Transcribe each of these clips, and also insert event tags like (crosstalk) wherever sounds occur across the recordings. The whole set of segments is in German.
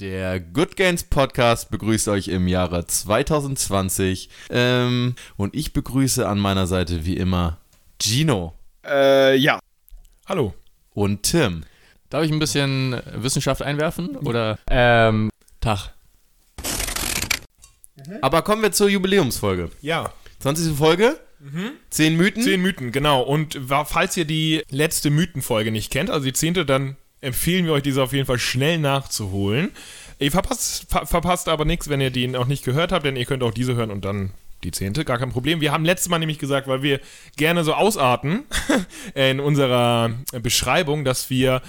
Der Good Gains Podcast begrüßt euch im Jahre 2020. Ähm, und ich begrüße an meiner Seite wie immer Gino. Äh, ja. Hallo. Und Tim. Darf ich ein bisschen Wissenschaft einwerfen? Oder, ähm, Tag. Aber kommen wir zur Jubiläumsfolge. Ja. 20. Folge. Mhm. Zehn Mythen. Zehn Mythen, genau. Und falls ihr die letzte Mythenfolge nicht kennt, also die zehnte, dann empfehlen wir euch diese auf jeden Fall schnell nachzuholen. Ihr verpasst, ver verpasst aber nichts, wenn ihr die noch nicht gehört habt, denn ihr könnt auch diese hören und dann die zehnte, gar kein Problem. Wir haben letztes Mal nämlich gesagt, weil wir gerne so ausarten (laughs) in unserer Beschreibung, dass wir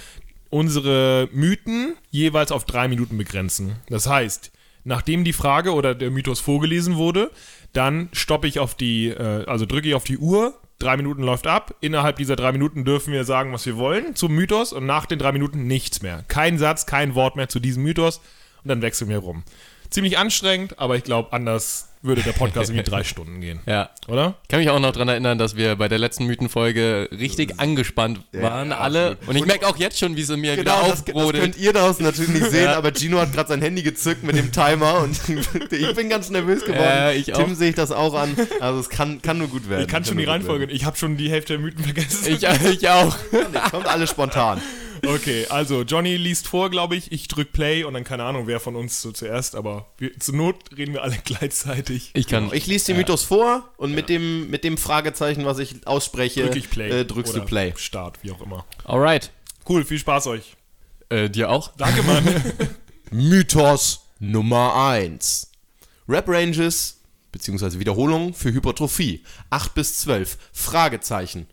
unsere Mythen jeweils auf drei Minuten begrenzen. Das heißt, nachdem die Frage oder der Mythos vorgelesen wurde, dann stoppe ich auf die, äh, also drücke ich auf die Uhr, drei Minuten läuft ab. Innerhalb dieser drei Minuten dürfen wir sagen, was wir wollen zum Mythos und nach den drei Minuten nichts mehr. Kein Satz, kein Wort mehr zu diesem Mythos und dann wechseln wir rum. Ziemlich anstrengend, aber ich glaube, anders würde der Podcast irgendwie (laughs) drei Stunden gehen. Ja. Oder? Ich kann mich auch noch daran erinnern, dass wir bei der letzten Mythenfolge richtig angespannt waren, ja, alle. Und ich merke auch jetzt schon, wie es in mir genau, wieder aufbrodelt. Das, könnt ihr daraus natürlich nicht sehen, ja. aber Gino hat gerade sein Handy gezückt mit dem Timer und (laughs) ich bin ganz nervös geworden. Äh, ich Tim sehe ich das auch an. Also es kann, kann nur gut werden. Ich kann schon die Reihenfolge. Ich habe schon die Hälfte der Mythen vergessen. Ich, ich auch. Kommt alles spontan. (laughs) Okay, also Johnny liest vor, glaube ich. Ich drück Play und dann keine Ahnung, wer von uns so zuerst, aber wir, zur Not reden wir alle (laughs) gleichzeitig. Ich kann. Genau. Ich lese den Mythos vor und ja. mit, dem, mit dem Fragezeichen, was ich ausspreche, Drück ich Play. Äh, drückst du Play. Start, wie auch immer. Alright. Cool, viel Spaß euch. Äh, dir auch? Danke, Mann. (laughs) Mythos Nummer 1. Rap Ranges beziehungsweise Wiederholungen für Hypertrophie. 8 bis 12. Fragezeichen.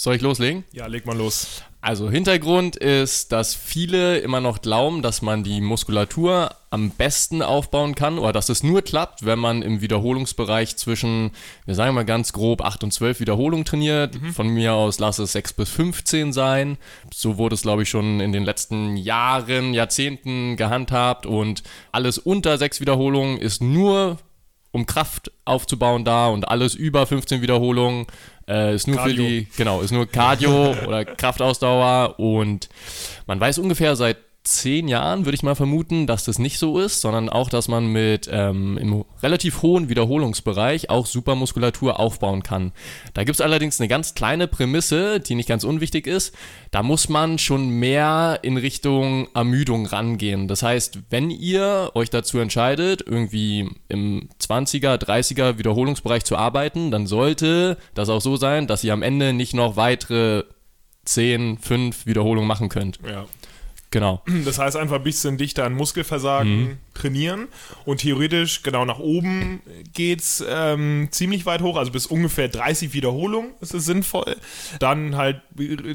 Soll ich loslegen? Ja, leg mal los. Also Hintergrund ist, dass viele immer noch glauben, dass man die Muskulatur am besten aufbauen kann oder dass es nur klappt, wenn man im Wiederholungsbereich zwischen, wir sagen mal ganz grob, 8 und 12 Wiederholungen trainiert. Mhm. Von mir aus lass es 6 bis 15 sein. So wurde es, glaube ich, schon in den letzten Jahren, Jahrzehnten gehandhabt und alles unter 6 Wiederholungen ist nur um Kraft aufzubauen da und alles über 15 Wiederholungen äh, ist nur Cardio. für die, genau, ist nur Cardio (laughs) oder Kraftausdauer und man weiß ungefähr seit zehn Jahren, würde ich mal vermuten, dass das nicht so ist, sondern auch, dass man mit ähm, im relativ hohen Wiederholungsbereich auch Supermuskulatur aufbauen kann. Da gibt es allerdings eine ganz kleine Prämisse, die nicht ganz unwichtig ist. Da muss man schon mehr in Richtung Ermüdung rangehen. Das heißt, wenn ihr euch dazu entscheidet, irgendwie im 20er, 30er Wiederholungsbereich zu arbeiten, dann sollte das auch so sein, dass ihr am Ende nicht noch weitere 10, 5 Wiederholungen machen könnt. Ja. Genau. Das heißt einfach ein bisschen dichter an Muskelversagen mhm. Trainieren und theoretisch genau nach oben geht's ähm, ziemlich weit hoch, also bis ungefähr 30 Wiederholungen ist es sinnvoll. Dann halt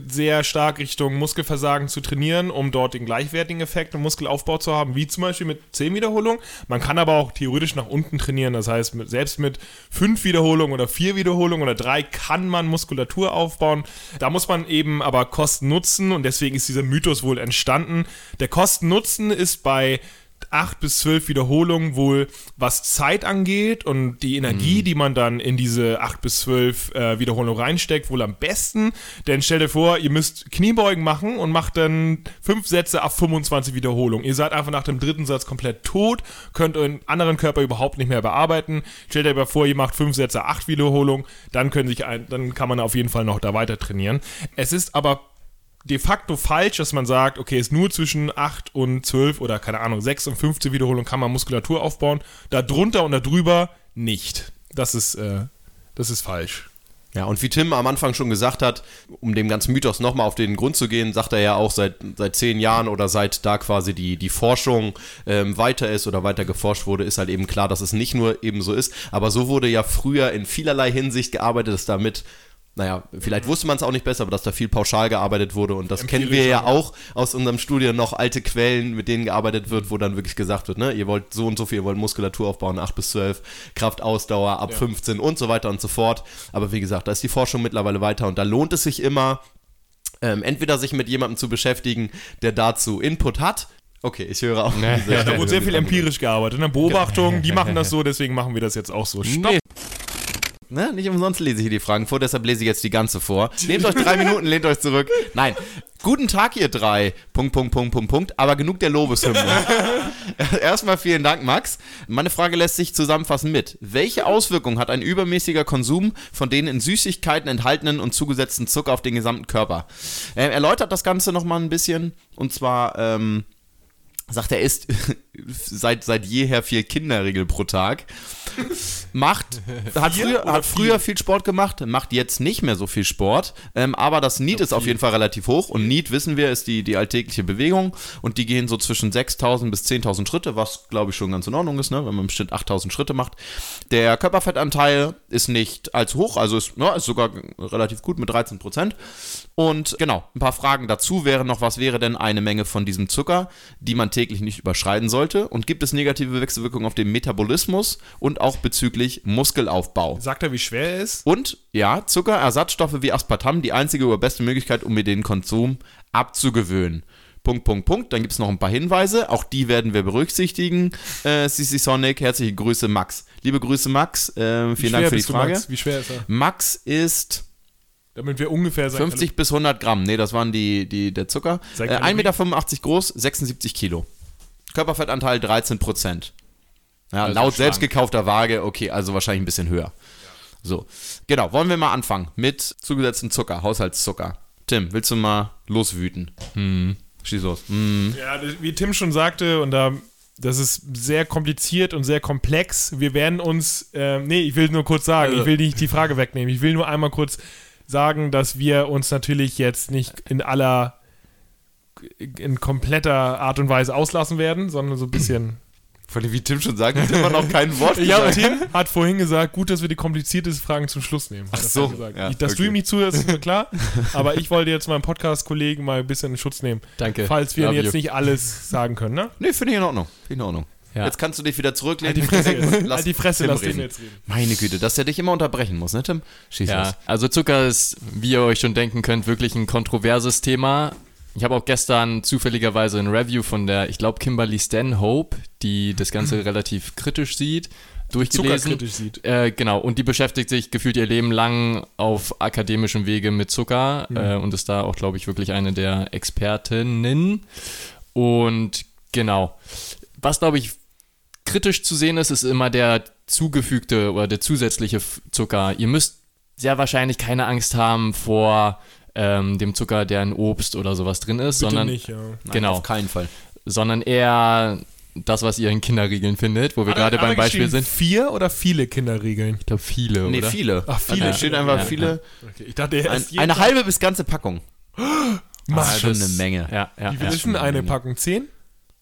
sehr stark Richtung Muskelversagen zu trainieren, um dort den gleichwertigen Effekt im Muskelaufbau zu haben, wie zum Beispiel mit 10 Wiederholungen. Man kann aber auch theoretisch nach unten trainieren, das heißt mit, selbst mit 5 Wiederholungen oder 4 Wiederholungen oder 3 kann man Muskulatur aufbauen. Da muss man eben aber Kosten nutzen und deswegen ist dieser Mythos wohl entstanden. Der Kosten-Nutzen ist bei 8 bis 12 Wiederholungen wohl, was Zeit angeht und die Energie, mhm. die man dann in diese 8 bis 12 äh, Wiederholungen reinsteckt, wohl am besten. Denn stell dir vor, ihr müsst Kniebeugen machen und macht dann 5 Sätze ab 25 Wiederholungen. Ihr seid einfach nach dem dritten Satz komplett tot, könnt euren anderen Körper überhaupt nicht mehr bearbeiten. Stellt euch mal vor, ihr macht 5 Sätze, 8 Wiederholungen, dann, können sich ein, dann kann man auf jeden Fall noch da weiter trainieren. Es ist aber de facto falsch, dass man sagt, okay, ist nur zwischen 8 und 12 oder keine Ahnung, 6 und 15 Wiederholungen kann man Muskulatur aufbauen. Da drunter und da drüber nicht. Das ist, äh, das ist falsch. Ja, und wie Tim am Anfang schon gesagt hat, um dem ganzen Mythos nochmal auf den Grund zu gehen, sagt er ja auch seit, seit zehn Jahren oder seit da quasi die, die Forschung ähm, weiter ist oder weiter geforscht wurde, ist halt eben klar, dass es nicht nur eben so ist. Aber so wurde ja früher in vielerlei Hinsicht gearbeitet, dass damit naja, vielleicht wusste man es auch nicht besser, aber dass da viel pauschal gearbeitet wurde und das Empirisch kennen wir ja auch aus unserem Studium noch alte Quellen, mit denen gearbeitet wird, wo dann wirklich gesagt wird, ne, ihr wollt so und so viel, ihr wollt Muskulatur aufbauen, 8 bis 12, Kraftausdauer ab ja. 15 und so weiter und so fort. Aber wie gesagt, da ist die Forschung mittlerweile weiter und da lohnt es sich immer, ähm, entweder sich mit jemandem zu beschäftigen, der dazu Input hat, Okay, ich höre auch. (laughs) Nee. Ja, da wurde sehr viel empirisch gearbeitet. Ne? Beobachtung, die machen das so, deswegen machen wir das jetzt auch so. Stopp! Nee. Ne? Nicht umsonst lese ich hier die Fragen vor, deshalb lese ich jetzt die ganze vor. Nehmt euch drei (laughs) Minuten, lehnt euch zurück. Nein. Guten Tag, ihr drei. Punkt, Punkt, Punkt, Punkt, Punkt. Aber genug der Lobeshymne. (laughs) Erstmal vielen Dank, Max. Meine Frage lässt sich zusammenfassen mit: Welche Auswirkungen hat ein übermäßiger Konsum von den in Süßigkeiten enthaltenen und zugesetzten Zucker auf den gesamten Körper? Er erläutert das Ganze nochmal ein bisschen. Und zwar, ähm, sagt er, isst seit, seit jeher vier Kinderriegel pro Tag. Macht, (laughs) hat, früher, hat viel? früher viel Sport gemacht, macht jetzt nicht mehr so viel Sport, ähm, aber das Need ist auf jeden Fall relativ hoch und Need, wissen wir, ist die, die alltägliche Bewegung und die gehen so zwischen 6.000 bis 10.000 Schritte, was glaube ich schon ganz in Ordnung ist, ne? wenn man im Schnitt 8.000 Schritte macht. Der Körperfettanteil ist nicht allzu hoch, also ist, ne, ist sogar relativ gut mit 13 Prozent. Und genau, ein paar Fragen dazu wären noch, was wäre denn eine Menge von diesem Zucker, die man täglich nicht überschreiten sollte? Und gibt es negative Wechselwirkungen auf den Metabolismus und auch bezüglich Muskelaufbau? Sagt er, wie schwer er ist? Und ja, Zuckerersatzstoffe wie Aspartam, die einzige oder beste Möglichkeit, um mir den Konsum abzugewöhnen. Punkt, Punkt, Punkt. Dann gibt es noch ein paar Hinweise. Auch die werden wir berücksichtigen. Äh, CC Sonic, herzliche Grüße, Max. Liebe Grüße, Max. Äh, vielen Dank für die Frage. Max? Wie schwer ist er? Max ist Damit wir ungefähr sein 50 bis 100 Gramm. Nee, das waren die, die, der Zucker. Äh, Kalorien? 1,85 Meter groß, 76 Kilo. Körperfettanteil 13 Prozent. Ja, laut schlank. selbst gekaufter Waage, okay, also wahrscheinlich ein bisschen höher. So, genau, wollen wir mal anfangen mit zugesetztem Zucker, Haushaltszucker. Tim, willst du mal loswüten? Hm. Schieß los. Mm. Ja, wie Tim schon sagte, und da, das ist sehr kompliziert und sehr komplex. Wir werden uns, ähm, nee, ich will nur kurz sagen, ich will nicht die Frage wegnehmen. Ich will nur einmal kurz sagen, dass wir uns natürlich jetzt nicht in aller, in kompletter Art und Weise auslassen werden, sondern so ein bisschen. (clears throat) Vor allem, wie Tim schon sagt, hat immer noch kein Wort Ja, gesagt. Tim hat vorhin gesagt, gut, dass wir die kompliziertesten Fragen zum Schluss nehmen. Ach so, gesagt. ja, ich, dass du okay. ihm nicht zuhörst, ist mir klar. (laughs) aber ich wollte jetzt meinen Podcast-Kollegen mal ein bisschen in Schutz nehmen. Danke. Falls wir jetzt you. nicht alles sagen können, ne? Nee, finde ich in Ordnung. Finde ich in Ordnung. Ja. Jetzt kannst du dich wieder zurücklehnen. Halt die Fresse. (laughs) Lass halt die Fresse, Tim lass den reden. jetzt reden. Meine Güte, dass der dich immer unterbrechen muss, ne, Tim? Schieß los. Ja, also Zucker ist, wie ihr euch schon denken könnt, wirklich ein kontroverses Thema. Ich habe auch gestern zufälligerweise ein Review von der, ich glaube, Kimberly Stanhope, die das Ganze relativ kritisch sieht, durchgelesen. Zuckerkritisch sieht. Äh, genau, und die beschäftigt sich gefühlt ihr Leben lang auf akademischem Wege mit Zucker äh, und ist da auch, glaube ich, wirklich eine der Expertinnen. Und genau, was, glaube ich, kritisch zu sehen ist, ist immer der zugefügte oder der zusätzliche Zucker. Ihr müsst sehr wahrscheinlich keine Angst haben vor ähm, dem Zucker, der in Obst oder sowas drin ist, Bitte sondern, nicht, ja. Nein, genau. Auf keinen Fall. sondern eher das, was ihr in Kinderriegeln findet, wo wir gerade beim Beispiel sind. Vier oder viele Kinderregeln? Ich glaube viele, Nee, oder? viele. Ach, viele. Da steht einfach Ja, viele. Okay, ich dachte, er Ein, eine Tag- halbe bis ganze Packung. Mann, ist schon das- eine Menge. Ja, ja, Wie viel ja. ist denn eine Packung? Zehn?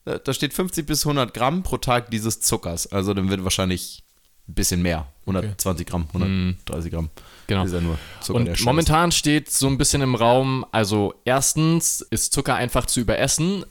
Da, steht 50 bis 100 Gramm pro Tag dieses Zuckers. Also dann wird wahrscheinlich ein bisschen mehr. 120 Gramm, 130 Gramm. Genau. Ist ja nur Zucker, Und momentan steht so ein bisschen im Raum, also erstens ist Zucker einfach zu überessen,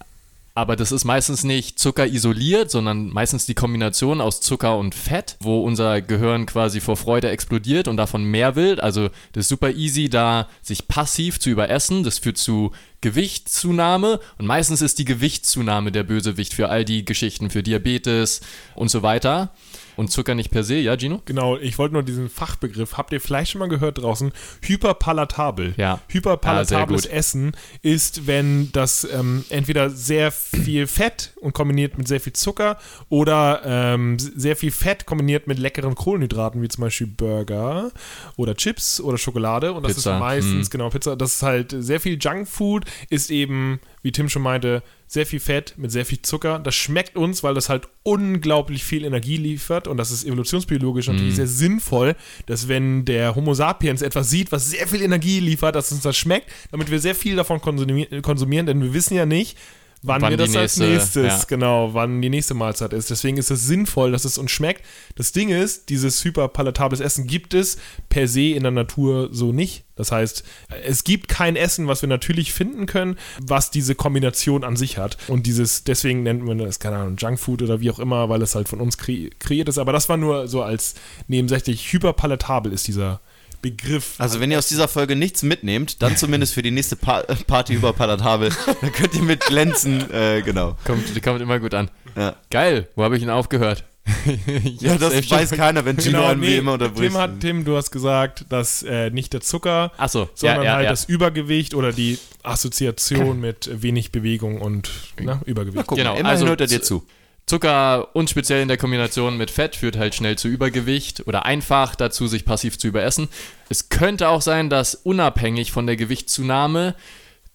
aber das ist meistens nicht Zucker isoliert, sondern meistens die Kombination aus Zucker und Fett, wo unser Gehirn quasi vor Freude explodiert und davon mehr will. Also das ist super easy, da sich passiv zu überessen. Das führt zu Gewichtszunahme und meistens ist die Gewichtszunahme der Bösewicht für all die Geschichten, für Diabetes und so weiter. Und Zucker nicht per se, ja, Gino? Genau, ich wollte nur diesen Fachbegriff. Habt ihr vielleicht schon mal gehört draußen? Hyperpalatabel. Ja. Hyperpalatables Ah, gut. Essen ist, wenn das ähm, entweder sehr viel Fett und kombiniert mit sehr viel Zucker oder ähm, sehr viel Fett kombiniert mit leckeren Kohlenhydraten, wie zum Beispiel Burger oder Chips oder Schokolade. Und das Pizza, ist meistens, hm. genau, Pizza. Das ist halt sehr viel Junkfood, ist eben, wie Tim schon meinte, sehr viel Fett mit sehr viel Zucker. Das schmeckt uns, weil das halt unglaublich viel Energie liefert und das ist evolutionsbiologisch natürlich sehr sinnvoll, dass wenn der Homo sapiens etwas sieht, was sehr viel Energie liefert, dass uns das schmeckt, damit wir sehr viel davon konsumieren, konsumieren denn wir wissen ja nicht, wann, Wann wir das die als nächste- nächstes, ja. genau, wann die nächste Mahlzeit ist. Deswegen ist es sinnvoll, dass es uns schmeckt. Das Ding ist, dieses hyperpalatables Essen gibt es per se in der Natur so nicht. Das heißt, es gibt kein Essen, was wir natürlich finden können, was diese Kombination an sich hat. Und dieses, deswegen nennt man das, keine Ahnung, Junkfood oder wie auch immer, weil es halt von uns kre kreiert ist. Aber das war nur so als nebensächlich hyperpalatabel ist dieser Begriff. Also wenn ihr aus dieser Folge nichts mitnehmt, dann zumindest für die nächste pa Party über Palatabel. (laughs) dann könnt ihr mit glänzen, äh, genau. Kommt, die kommt immer gut an. Ja. Geil, wo habe ich ihn aufgehört? (laughs) Ja, das weiß keiner, wenn Gino einen wie immer unterbricht. Tim, hat, Tim, du hast gesagt, dass äh, nicht der Zucker, Ach so, sondern ja, ja, halt ja. das Übergewicht oder die Assoziation mit wenig Bewegung und ne, Übergewicht. Guck, Genau, immerhin also hört er dir zu. Zucker und speziell in der Kombination mit Fett führt halt schnell zu Übergewicht oder einfach dazu, sich passiv zu überessen. Es könnte auch sein, dass unabhängig von der Gewichtszunahme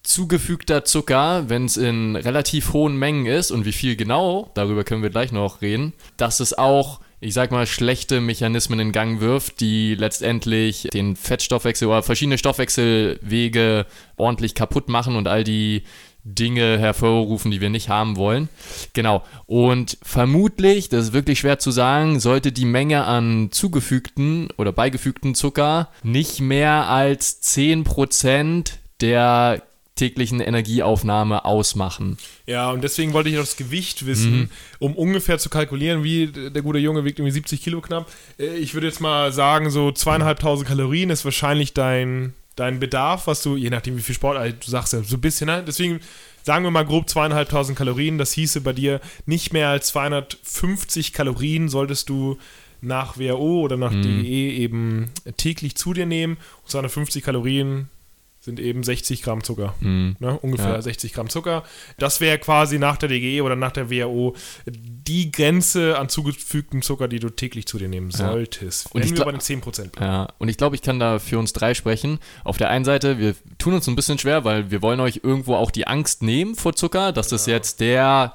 zugefügter Zucker, wenn es in relativ hohen Mengen ist und wie viel genau, darüber können wir gleich noch reden, dass es auch, ich sag mal, schlechte Mechanismen in Gang wirft, die letztendlich den Fettstoffwechsel oder verschiedene Stoffwechselwege ordentlich kaputt machen und all die Dinge hervorrufen, die wir nicht haben wollen. Genau. Und vermutlich, das ist wirklich schwer zu sagen, sollte die Menge an zugefügten oder beigefügten Zucker nicht mehr als 10% der täglichen Energieaufnahme ausmachen. Ja, und deswegen wollte ich noch das Gewicht wissen, Mhm. um ungefähr zu kalkulieren, wie der gute Junge wiegt irgendwie 70 Kilo knapp. Äh, Ich würde jetzt mal sagen, so zweieinhalbtausend Kalorien ist wahrscheinlich dein, dein Bedarf, was du, je nachdem wie viel Sport, also du sagst ja so ein bisschen, ne? deswegen sagen wir mal grob zweieinhalbtausend Kalorien, das hieße bei dir nicht mehr als 250 Kalorien solltest du nach WHO oder nach DGE eben täglich zu dir nehmen. Und 250 Kalorien sind eben 60 Gramm Zucker. Mhm. Ne, ungefähr Ja. 60 Gramm Zucker. Das wäre quasi nach der DGE oder nach der WHO die Grenze an zugefügtem Zucker, die du täglich zu dir nehmen Ja. solltest. Und Wenn ich wir bei den 10% bleiben. Ja, und ich glaube, ich kann da für uns drei sprechen. Auf der einen Seite, wir tun uns ein bisschen schwer, weil wir wollen euch irgendwo auch die Angst nehmen vor Zucker, dass das jetzt der,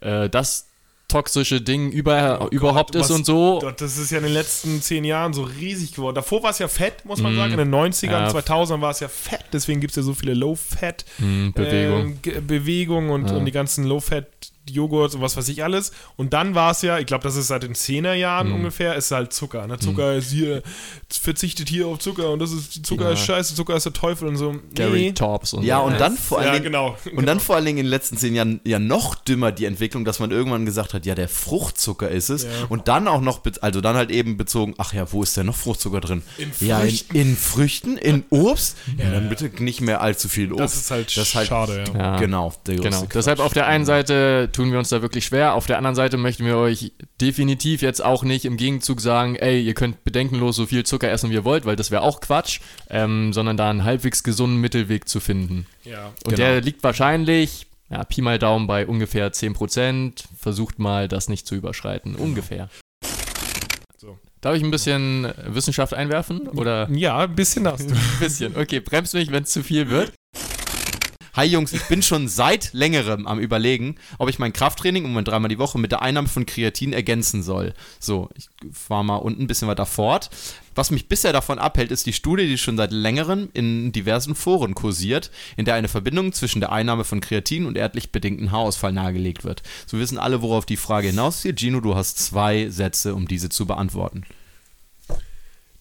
äh, das toxische Ding über, Oh überhaupt Gott, ist was- und so. Gott, Das ist ja in den letzten zehn Jahren so riesig geworden. Davor war es ja fett, muss man sagen. In den 90ern, Mhm. Ja. 2000ern war es ja fett. Deswegen gibt es ja so viele Low-Fat Hm, Bewegung. Bewegung und, Ja. und die ganzen Low-Fat-Joghurts und was weiß ich alles. Und dann war es ja, ich glaube, das ist seit den 10er Jahren Mhm. ungefähr, ist halt Zucker. Ne? Zucker ist hier, verzichtet hier auf Zucker und das ist, Zucker Ja. ist scheiße, Zucker ist der Teufel und so. Gary Nee. Tops und Ja, so. und dann vor allen Ja, Dingen, genau. Und dann vor allen Dingen in den letzten zehn Jahren ja noch dümmer die Entwicklung, dass man irgendwann gesagt hat, ja, der Fruchtzucker ist es. Ja. Und dann auch noch, also dann halt eben bezogen, ach ja, wo ist denn noch Fruchtzucker drin? In Ja, in, Früchten. in Früchten, in Obst. Ja, dann bitte nicht mehr allzu viel Obst. Das ist halt, Das ist halt- schade, ja. Genau, der Genau. Deshalb auf der einen Seite tun wir uns da wirklich schwer, auf der anderen Seite möchten wir euch definitiv jetzt auch nicht im Gegenzug sagen, ey, ihr könnt bedenkenlos so viel Zucker essen, wie ihr wollt, weil das wäre auch Quatsch, ähm, sondern da einen halbwegs gesunden Mittelweg zu finden. ja. Und Genau. der liegt wahrscheinlich, ja, Pi mal Daumen bei ungefähr 10%. Versucht mal, das nicht zu überschreiten. Ungefähr. So. Darf ich ein bisschen Wissenschaft einwerfen? Oder Ja, ein bisschen hast du. (laughs) ein bisschen? Okay, bremst mich, wenn es zu viel wird. Hi Jungs, ich bin schon seit längerem am überlegen, ob ich mein Krafttraining um dreimal die Woche mit der Einnahme von Kreatin ergänzen soll. So, ich fahre mal unten ein bisschen weiter fort. Was mich bisher davon abhält, ist die Studie, die schon seit längerem in diversen Foren kursiert, in der eine Verbindung zwischen der Einnahme von Kreatin und erdlich bedingten Haarausfall nahegelegt wird. So wissen alle, worauf die Frage hinausgeht. Gino, du hast zwei Sätze, um diese zu beantworten.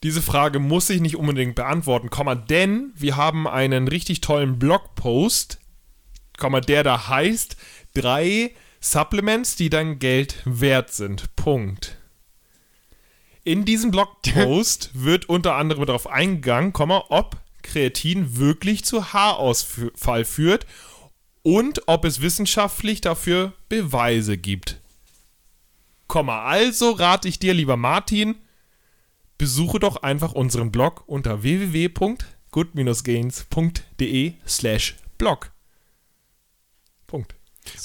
Diese Frage muss ich nicht unbedingt beantworten, Komma, denn wir haben einen richtig tollen Blogpost, Komma, der da heißt drei Supplements, die dein Geld wert sind. Punkt. In diesem Blogpost (laughs) wird unter anderem darauf eingegangen, Komma, ob Kreatin wirklich zu Haarausfall führt und ob es wissenschaftlich dafür Beweise gibt. Komma, also rate ich dir, lieber Martin, besuche doch einfach unseren Blog unter www.good-gains.de slash blog.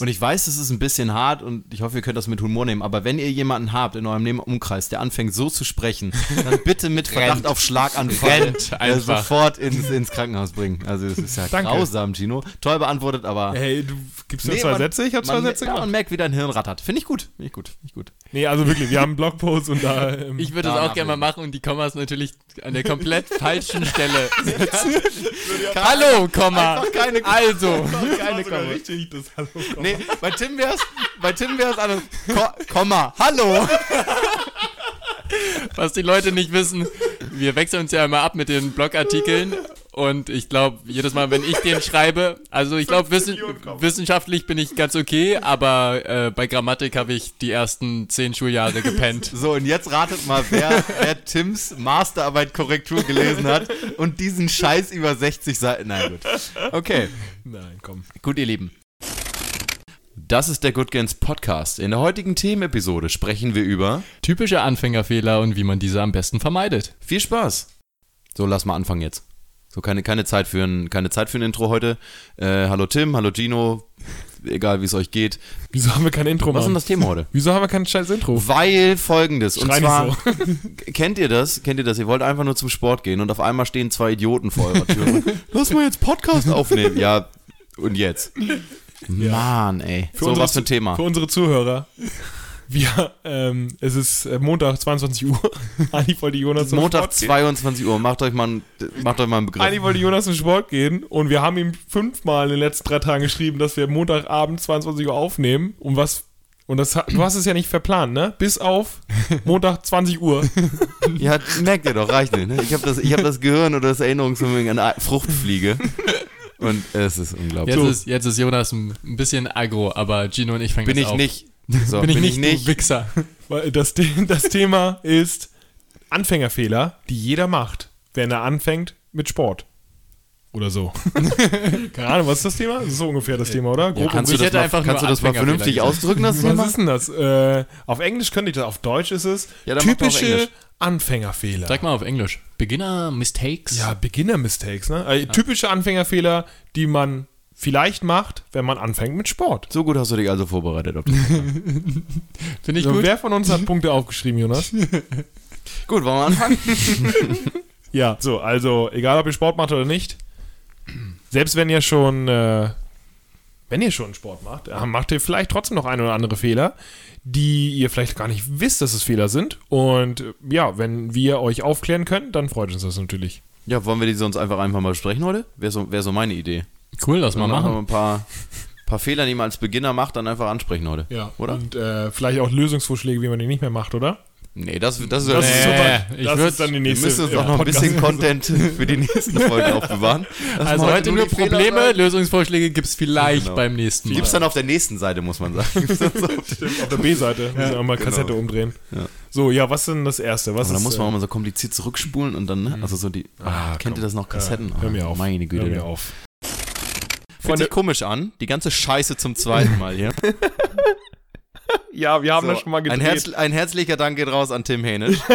Und ich weiß, es ist ein bisschen hart und ich hoffe, ihr könnt das mit Humor nehmen, aber wenn ihr jemanden habt in eurem Umkreis, der anfängt so zu sprechen, dann (laughs) bitte mit Verdacht auf Schlaganfall äh, (laughs) einfach. sofort ins, ins Krankenhaus bringen. Also es ist ja (laughs) Danke. grausam, Gino. Toll beantwortet, aber Hey, du gibst mir Nee, zwei man- Sätze? Ich habe zwei man, Sätze ja, man gemacht. merkt, wie dein Hirn rattert. Finde ich gut. Finde ich gut. Finde ich gut. Nee, also wirklich, wir haben einen Blogpost und da. Ähm, Ich würde es Da auch gerne mal machen und die Kommas natürlich an der komplett falschen Stelle setzen. Hallo, Komma. Einfach keine- also. Keine sogar Komma. richtig, das Hallo Komma. (laughs) Nee, bei Tim wär's, bei Tim wär's anders. Ko Komma, hallo. (laughs) Was die Leute nicht wissen, wir wechseln uns ja immer ab mit den Blogartikeln und ich glaube, jedes Mal, wenn ich den schreibe, also ich glaube, wissen, wissenschaftlich bin ich ganz okay, aber äh, bei Grammatik habe ich die ersten zehn Schuljahre gepennt. (laughs) So, und jetzt ratet mal, wer, wer Tims Masterarbeit Korrektur gelesen hat und diesen Scheiß über 60 Seiten. Na gut. Okay. Nein, komm. Gut, ihr Lieben. Das ist der Good Gains Podcast. In der heutigen Themenepisode sprechen wir über. Typische Anfängerfehler und wie man diese am besten vermeidet. Viel Spaß. So, lass mal anfangen jetzt. So, keine, keine, Zeit, für ein, keine Zeit für ein Intro heute. Äh, hallo Tim, hallo Gino. Egal, wie es euch geht. Wieso haben wir kein Intro, Was ist denn Mann? das Thema heute? Wieso haben wir kein scheiß Intro? Weil folgendes. Und Schrei zwar, nicht (laughs) kennt ihr das? Kennt ihr das? Ihr wollt einfach nur zum Sport gehen und auf einmal stehen zwei Idioten vor eurer Tür. und, (laughs) Lass mal jetzt Podcast aufnehmen. Ja, und jetzt? Mann, ey. so, unsere was für ein Thema. Für unsere Zuhörer. Wir, ähm, es ist äh, Montag, 22 Uhr. (laughs) Eigentlich wollte Jonas zum Montag, Sport gehen. 22 Uhr. Macht euch mal, einen- macht euch mal einen Begriff. Eigentlich wollte Jonas zum Sport gehen und wir haben ihm fünfmal in den letzten drei Tagen geschrieben, dass wir Montagabend 22 Uhr aufnehmen. Und was. Und das, du hast es ja nicht verplant, ne? Bis auf Montag 20 Uhr. Ja, merkt ihr doch, reicht nicht. Ne? Ich habe das, ich hab das Gehirn oder das Erinnerungsvermögen an eine Fruchtfliege. (laughs) Und es ist unglaublich. Jetzt, So. ist, jetzt ist Jonas ein ein bisschen aggro, aber Gino und ich fangen bin jetzt ich auf. nicht. (laughs) So, Bin ich nicht, du Wichser. (laughs) Weil Das, The- das Thema ist Anfängerfehler, die jeder macht, wenn er anfängt mit Sport. Oder so. (laughs) Keine Ahnung, was ist das Thema? Das ist so ungefähr das Thema, oder? Grob Kannst du das mal, einfach kannst du das mal vernünftig ausdrücken, das Was Thema? ist denn das? Äh, auf Englisch könnte ich das, auf Deutsch ist es Ja, dann typische. Anfängerfehler. Sag mal auf Englisch. Beginner Mistakes. ja, Beginner-Mistakes, ne? Äh, Typische Anfängerfehler, die man vielleicht macht, wenn man anfängt mit Sport. So gut hast du dich also vorbereitet. Auf (laughs) Finde ich So, gut. wer von uns hat Punkte aufgeschrieben, Jonas? (laughs) gut, wollen wir anfangen? Ja, so, also, egal ob ihr Sport macht oder nicht, selbst wenn ihr schon, äh, wenn ihr schon Sport macht, äh, macht ihr vielleicht trotzdem noch ein oder andere Fehler, die ihr vielleicht gar nicht wisst, dass es Fehler sind. Und äh, ja, wenn wir euch aufklären können, dann freut uns das natürlich. Ja, wollen wir die sonst einfach einfach mal besprechen heute? Wäre so, wär so meine Idee. Cool, lass mal machen. ein paar, paar Fehler, die man als Beginner macht, dann einfach ansprechen heute. Ja, Oder? Und äh, vielleicht auch Lösungsvorschläge, wie man die nicht mehr macht, oder? Nee, das, das ist Das ja ist weit. ich Das würd- ist dann die Wir nächste. müssen uns ja, auch noch ein bisschen Content für die nächsten Folgen aufbewahren. (laughs) Lass Also heute nur die Fehler Probleme, sagen. Lösungsvorschläge gibt's vielleicht Genau. beim nächsten Mal. Gibt's dann auf der nächsten Seite, muss man sagen. (laughs) So auf der- (laughs) B-Seite müssen wir mal genau. Kassette umdrehen. Ja. So, ja, was ist denn das Erste? Was da muss man äh, auch mal so kompliziert zurückspulen und dann, ne? Also so die. Ah, kennt komm. ihr das noch? Kassetten? Ja, hör mir Ah, auf. Meine Güte. Hör mir auf. Fühlt sich komisch an. Die ganze Scheiße zum zweiten Mal hier. (laughs) Ja, wir haben So, das schon mal ein, gedreht. Herz, ein herzlicher Dank geht raus an Tim Hänisch. (laughs)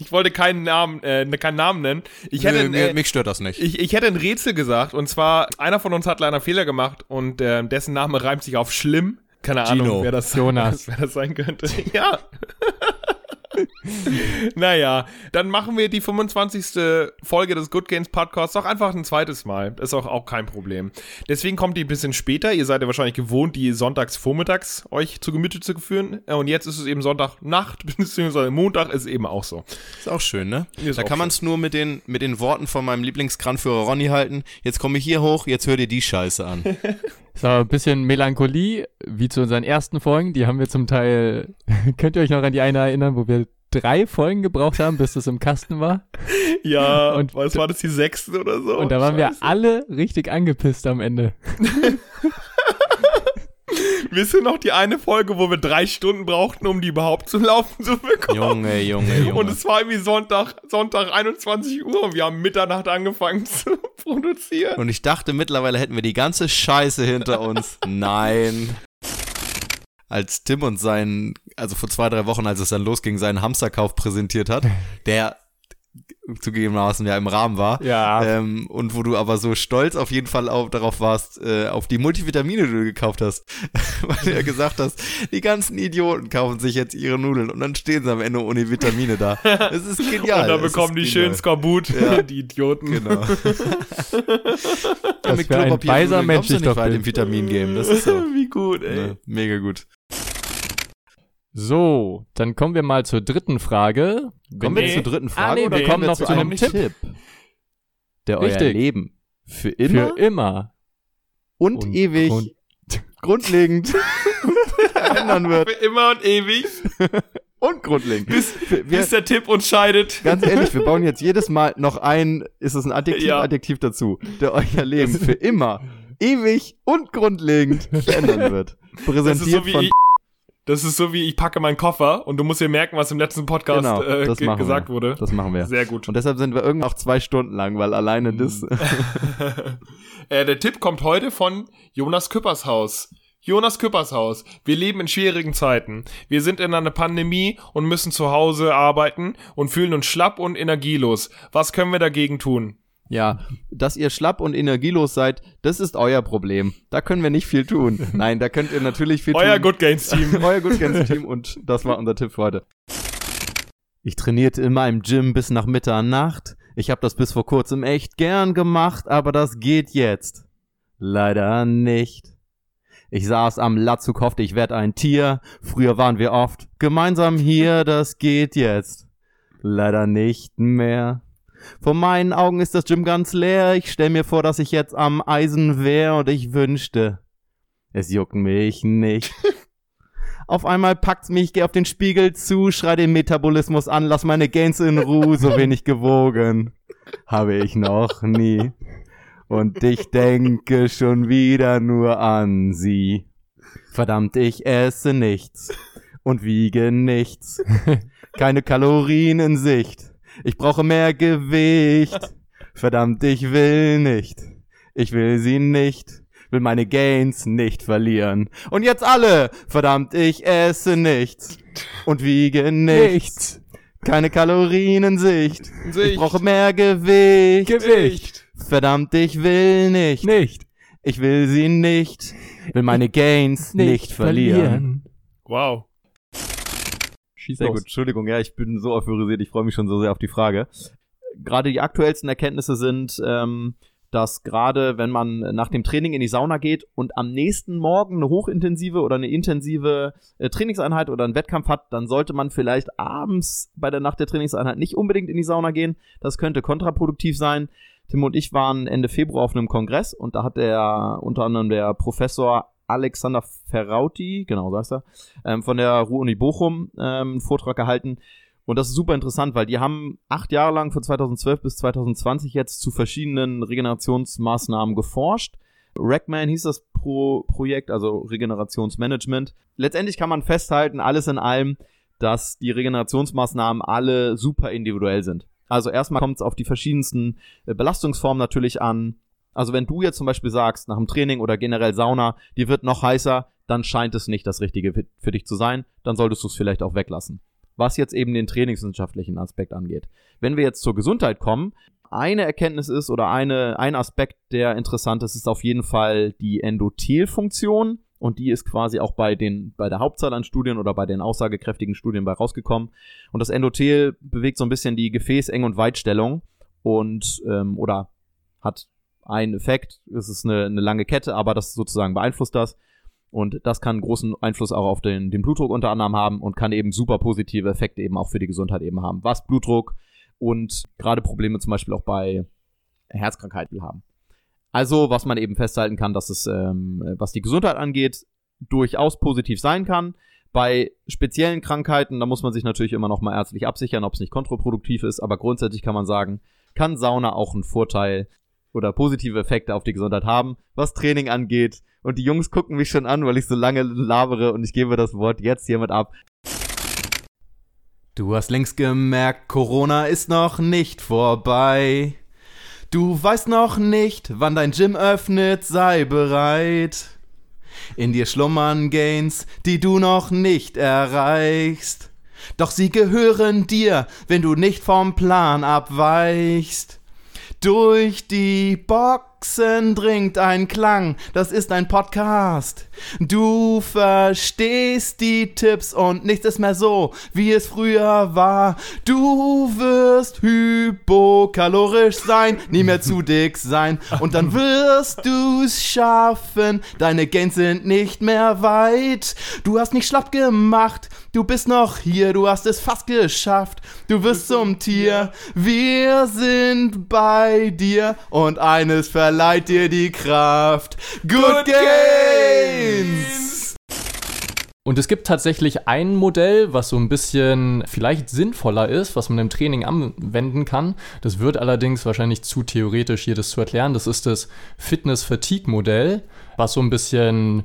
Ich wollte keinen Namen, äh, keinen Namen nennen. Ich hätte, Nö, ein, mir, äh, mich stört das nicht. ich, ich hätte ein Rätsel gesagt. Und zwar, einer von uns hat leider einen Fehler gemacht und äh, dessen Name reimt sich auf schlimm. Keine Gino. Ahnung, wer das, Jonas. (laughs) wer das sein könnte. ja. (laughs) naja, dann machen wir die 25. Folge des Good Games Podcasts doch einfach ein zweites Mal. Ist auch, auch kein Problem. Deswegen kommt die ein bisschen später. Ihr seid ja wahrscheinlich gewohnt, die sonntags vormittags euch zu Gemüte zu führen. Und jetzt ist es eben Sonntagnacht, (laughs) beziehungsweise Montag ist eben auch so. Ist auch schön, ne? Ist da kann man es nur mit den, mit den Worten von meinem Lieblingskranführer Ronny halten. Jetzt komme ich hier hoch, jetzt hör dir die Scheiße an. (laughs) So, ein bisschen Melancholie, wie zu unseren ersten Folgen. Die haben wir zum Teil, (laughs) könnt ihr euch noch an die eine erinnern, wo wir drei Folgen gebraucht haben, bis das im Kasten war? (laughs) Ja, Und- was war das, die sechste oder so? Und da waren wir Scheiße. alle richtig angepisst am Ende. (laughs) Wisst ihr noch die eine Folge, wo wir drei Stunden brauchten, um die überhaupt zum Laufen zu bekommen? Junge, Junge, Junge. Und es war irgendwie Sonntag, Sonntag 21 Uhr und wir haben Mitternacht angefangen (laughs) zu produzieren. Und ich dachte, mittlerweile hätten wir die ganze Scheiße hinter uns. (laughs) Nein. Als Tim uns seinen, also vor zwei, drei Wochen, als es dann losging, seinen Hamsterkauf präsentiert hat, der zugegebenermaßen ja im Rahmen war. Ja. Ähm, und wo du aber so stolz auf jeden Fall auf, darauf warst, äh, auf die Multivitamine, die du gekauft hast. (laughs) Weil du ja gesagt hast, die ganzen Idioten kaufen sich jetzt ihre Nudeln und dann stehen sie am Ende ohne Vitamine da. Das ist (laughs) genial. und dann bekommen die schön. Skorbut, Ja. (laughs) die Idioten. Genau. Was mit Klopapier kommst du ich nicht weit bin. im Vitamin-Game. Das ist so. Wie gut, ey. Ne, mega gut. So, dann kommen wir mal zur dritten Frage. Kommen wir Nee. jetzt zur dritten Ah, Frage nee, oder wir kommen wir noch zu einem einem Tipp, der euer Richtig. Leben für immer Für immer. und, Und ewig grund- (laughs) grundlegend (laughs) ändern wird. Für immer und ewig, (laughs) Und grundlegend. bis, wir, bis der Tipp uns scheidet. ganz ehrlich, wir bauen jetzt jedes Mal noch ein, ist es ein Adjektiv, Ja. Adjektiv dazu, der euer Leben für immer, ewig und grundlegend ändern wird. Präsentiert so von ich, das ist so wie ich packe meinen Koffer und du musst dir merken, was im letzten Podcast Genau, äh, ge gesagt wir. wurde. Das machen wir. Sehr gut. Und deshalb sind wir irgendwann auch zwei Stunden lang, weil alleine das. (laughs) äh, der Tipp kommt heute von Jonas Küppershaus. Jonas Küppershaus. Wir leben in schwierigen Zeiten. Wir sind in einer Pandemie und müssen zu Hause arbeiten und fühlen uns schlapp und energielos. Was können wir dagegen tun? Ja, dass ihr schlapp und energielos seid, das ist euer Problem. Da können wir nicht viel tun. (laughs) Nein, da könnt ihr natürlich viel Euer tun. Good Gains Team. (laughs) Euer Good Games Team und das war unser Tipp für heute. Ich trainierte in meinem Gym bis nach Mitternacht. Ich habe das bis vor kurzem echt gern gemacht, aber das geht jetzt. Leider nicht. Ich saß am Latzug, hoffte, ich werd ein Tier. Früher waren wir oft gemeinsam hier, das geht jetzt. Leider nicht mehr. Vor meinen Augen ist das Gym ganz leer. Ich stell mir vor, dass ich jetzt am Eisen wär und ich wünschte, es juckt mich nicht. (laughs) Auf einmal packt's mich, geh auf den Spiegel zu, schrei den Metabolismus an, lass meine Gains in Ruhe, so wenig gewogen. Habe ich noch nie. Und ich denke schon wieder nur an sie. Verdammt, ich esse nichts und wiege nichts. (laughs) Keine Kalorien in Sicht. Ich brauche mehr Gewicht. Verdammt, ich will nicht. Ich will sie nicht. Will meine Gains nicht verlieren. Und jetzt alle. Verdammt, ich esse nichts. Und wiege nichts. Keine Kalorien in Sicht. Ich Sicht. brauche mehr Gewicht. Gewicht. Verdammt, ich will nicht. Nicht. Ich will sie nicht. Will meine Gains nicht, verlieren. Wow. Schieß Sehr los. gut, Entschuldigung, ja, ich bin so euphorisiert, ich freue mich schon so sehr auf die Frage. Gerade die aktuellsten Erkenntnisse sind, ähm, dass gerade wenn man nach dem Training in die Sauna geht und am nächsten Morgen eine hochintensive oder eine intensive äh, Trainingseinheit oder einen Wettkampf hat, dann sollte man vielleicht abends bei der Nacht der Trainingseinheit nicht unbedingt in die Sauna gehen. Das könnte kontraproduktiv sein. Tim und ich waren Ende Februar auf einem Kongress und da hat der unter anderem der Professor Alexander Ferrauti, genau so heißt er, ähm, von der Ruhr-Uni Bochum ähm, einen Vortrag gehalten. Und das ist super interessant, weil die haben acht Jahre lang von 2012 bis 2020 jetzt zu verschiedenen Regenerationsmaßnahmen geforscht. Rackman hieß das Pro Projekt, also Regenerationsmanagement. Letztendlich kann man festhalten, alles in allem, dass die Regenerationsmaßnahmen alle super individuell sind. Also erstmal kommt es auf die verschiedensten äh, Belastungsformen natürlich an. Also wenn du jetzt zum Beispiel sagst, nach dem Training oder generell Sauna, dir wird noch heißer, dann scheint es nicht das Richtige für- für dich zu sein, dann solltest du es vielleicht auch weglassen. Was jetzt eben den trainingswissenschaftlichen Aspekt angeht. Wenn wir jetzt zur Gesundheit kommen, eine Erkenntnis ist oder eine, ein Aspekt, der interessant ist, ist auf jeden Fall die Endothelfunktion. Und die ist quasi auch bei den, bei der Hauptzahl an Studien oder bei den aussagekräftigen Studien bei rausgekommen. Und das Endothel bewegt so ein bisschen die Gefäßeng- und Weitstellung und, ähm, oder hat einen Effekt. Es ist eine, eine lange Kette, aber das sozusagen beeinflusst das. Und das kann großen Einfluss auch auf den, den Blutdruck unter anderem haben und kann eben super positive Effekte eben auch für die Gesundheit eben haben. Was Blutdruck und gerade Probleme zum Beispiel auch bei Herzkrankheiten haben. Also, was man eben festhalten kann, dass es, ähm, was die Gesundheit angeht, durchaus positiv sein kann. Bei speziellen Krankheiten, da muss man sich natürlich immer noch mal ärztlich absichern, ob es nicht kontraproduktiv ist, aber grundsätzlich kann man sagen, kann Sauna auch einen Vorteil oder positive Effekte auf die Gesundheit haben, was Training angeht. Und die Jungs gucken mich schon an, weil ich so lange labere und ich gebe das Wort jetzt hiermit ab. Du hast längst gemerkt, Corona ist noch nicht vorbei. Du weißt noch nicht, wann dein Gym öffnet, sei bereit. In dir schlummern Gains, die du noch nicht erreichst. Doch sie gehören dir, wenn du nicht vom Plan abweichst. Durch die Boxen dringt ein Klang, das ist ein Podcast. Du verstehst die Tipps und nichts ist mehr so, wie es früher war. Du wirst hypokalorisch sein, nie mehr zu dick sein und dann wirst du's schaffen. Deine Gains sind nicht mehr weit. Du hast nicht schlapp gemacht, du bist noch hier, du hast es fast geschafft. Du wirst zum Tier, wir sind bei dir und eines verleiht dir die Kraft. Good Gains! Und es gibt tatsächlich ein Modell, was so ein bisschen vielleicht sinnvoller ist, was man im Training anwenden kann. Das wird allerdings wahrscheinlich zu theoretisch, hier das zu erklären. Das ist das Fitness-Fatigue-Modell, was so ein bisschen